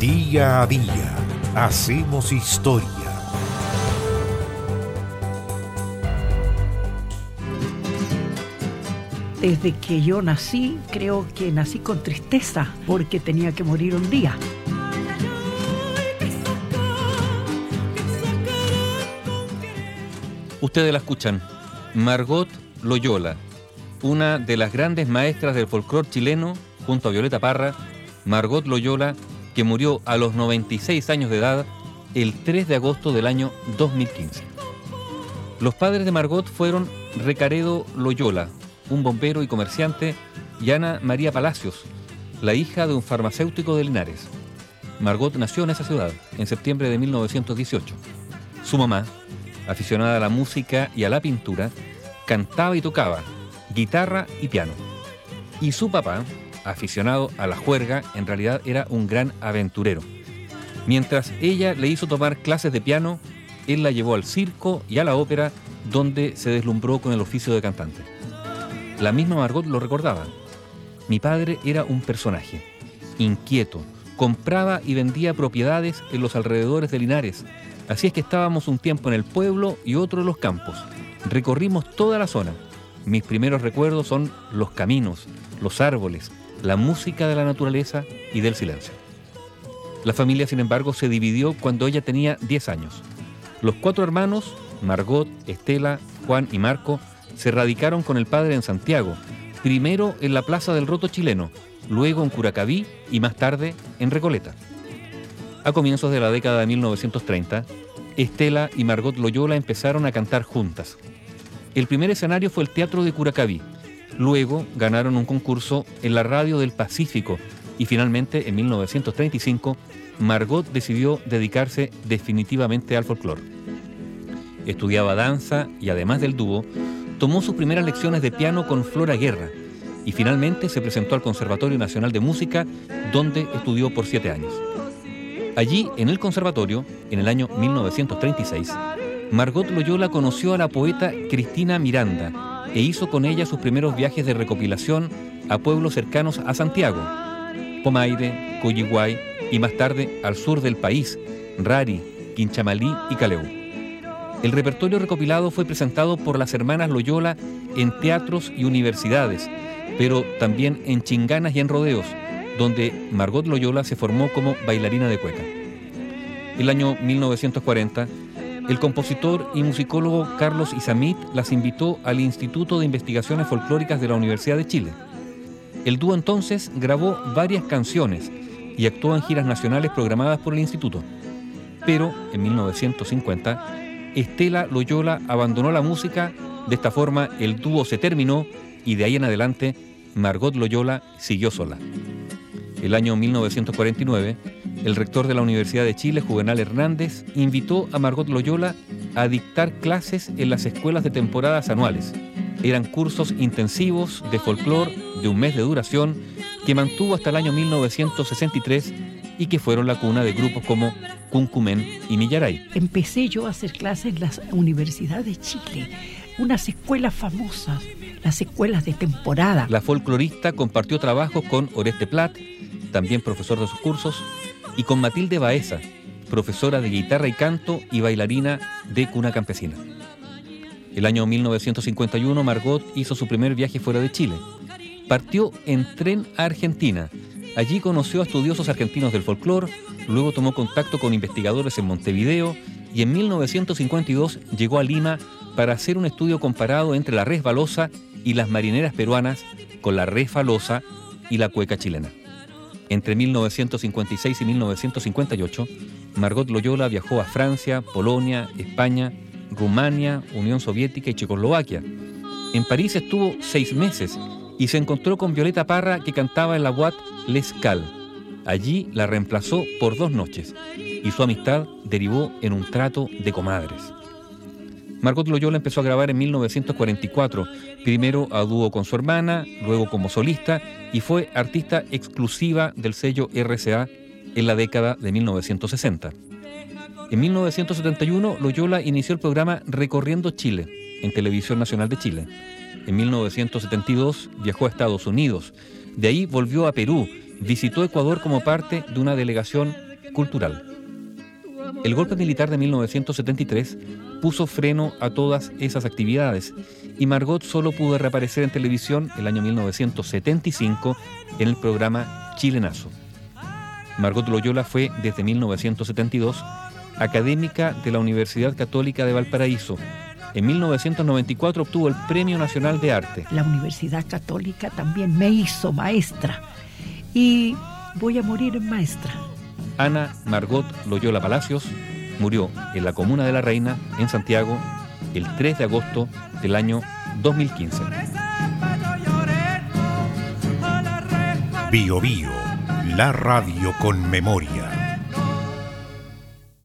Día a día hacemos historia. Desde que yo nací, creo que nací con tristeza porque tenía que morir un día. Ustedes la escuchan. Margot Loyola, una de las grandes maestras del folclore chileno, junto a Violeta Parra, Margot Loyola, que murió a los 96 años de edad el 3 de agosto del año 2015. Los padres de Margot fueron Recaredo Loyola, un bombero y comerciante, y Ana María Palacios, la hija de un farmacéutico de Linares. Margot nació en esa ciudad en septiembre de 1918. Su mamá, aficionada a la música y a la pintura, cantaba y tocaba guitarra y piano. Y su papá, aficionado a la juerga, en realidad era un gran aventurero. Mientras ella le hizo tomar clases de piano, él la llevó al circo y a la ópera, donde se deslumbró con el oficio de cantante. La misma Margot lo recordaba. Mi padre era un personaje, inquieto, compraba y vendía propiedades en los alrededores de Linares, así es que estábamos un tiempo en el pueblo y otro en los campos. Recorrimos toda la zona. Mis primeros recuerdos son los caminos, los árboles, la música de la naturaleza y del silencio. La familia, sin embargo, se dividió cuando ella tenía 10 años. Los cuatro hermanos, Margot, Estela, Juan y Marco, se radicaron con el padre en Santiago, primero en la Plaza del Roto chileno, luego en Curacaví y más tarde en Recoleta. A comienzos de la década de 1930, Estela y Margot Loyola empezaron a cantar juntas. El primer escenario fue el Teatro de Curacaví. Luego ganaron un concurso en la Radio del Pacífico y finalmente en 1935 Margot decidió dedicarse definitivamente al folclore. Estudiaba danza y además del dúo, tomó sus primeras lecciones de piano con Flora Guerra y finalmente se presentó al Conservatorio Nacional de Música, donde estudió por siete años. Allí, en el conservatorio, en el año 1936, Margot Loyola conoció a la poeta Cristina Miranda e hizo con ella sus primeros viajes de recopilación a pueblos cercanos a Santiago, Pomaire, Coyiguay y más tarde al sur del país, Rari, Quinchamalí y Caleu. El repertorio recopilado fue presentado por las hermanas Loyola en teatros y universidades, pero también en chinganas y en rodeos, donde Margot Loyola se formó como bailarina de cueca. El año 1940, el compositor y musicólogo Carlos Isamit las invitó al Instituto de Investigaciones Folclóricas de la Universidad de Chile. El dúo entonces grabó varias canciones y actuó en giras nacionales programadas por el instituto. Pero en 1950 Estela Loyola abandonó la música, de esta forma el dúo se terminó y de ahí en adelante Margot Loyola siguió sola. El año 1949, el rector de la Universidad de Chile, Juvenal Hernández, invitó a Margot Loyola a dictar clases en las escuelas de temporadas anuales. Eran cursos intensivos de folclore de un mes de duración que mantuvo hasta el año 1963 y que fueron la cuna de grupos como Cuncumen y Millaray. Empecé yo a hacer clases en las universidades de Chile, unas escuelas famosas, las escuelas de temporada. La folclorista compartió trabajos con Oreste Plat, también profesor de sus cursos, y con Matilde Baeza, profesora de guitarra y canto y bailarina de cuna campesina. El año 1951 Margot hizo su primer viaje fuera de Chile. Partió en tren a Argentina, Allí conoció a estudiosos argentinos del folclore, luego tomó contacto con investigadores en Montevideo y en 1952 llegó a Lima para hacer un estudio comparado entre la resbalosa y las marineras peruanas con la resbalosa y la cueca chilena. Entre 1956 y 1958, Margot Loyola viajó a Francia, Polonia, España, Rumania, Unión Soviética y Checoslovaquia. En París estuvo seis meses y se encontró con Violeta Parra que cantaba en la Boîte Lescal. Allí la reemplazó por dos noches y su amistad derivó en un trato de comadres. Margot Loyola empezó a grabar en 1944, primero a dúo con su hermana, luego como solista y fue artista exclusiva del sello RCA en la década de 1960. En 1971, Loyola inició el programa Recorriendo Chile en Televisión Nacional de Chile. En 1972 viajó a Estados Unidos. De ahí volvió a Perú. Visitó Ecuador como parte de una delegación cultural. El golpe militar de 1973 puso freno a todas esas actividades y Margot solo pudo reaparecer en televisión el año 1975 en el programa Chilenazo. Margot Loyola fue desde 1972 académica de la Universidad Católica de Valparaíso. En 1994 obtuvo el Premio Nacional de Arte. La Universidad Católica también me hizo maestra y voy a morir en maestra. Ana Margot Loyola Palacios murió en la Comuna de la Reina, en Santiago, el 3 de agosto del año 2015. Bio Bio, la radio con memoria.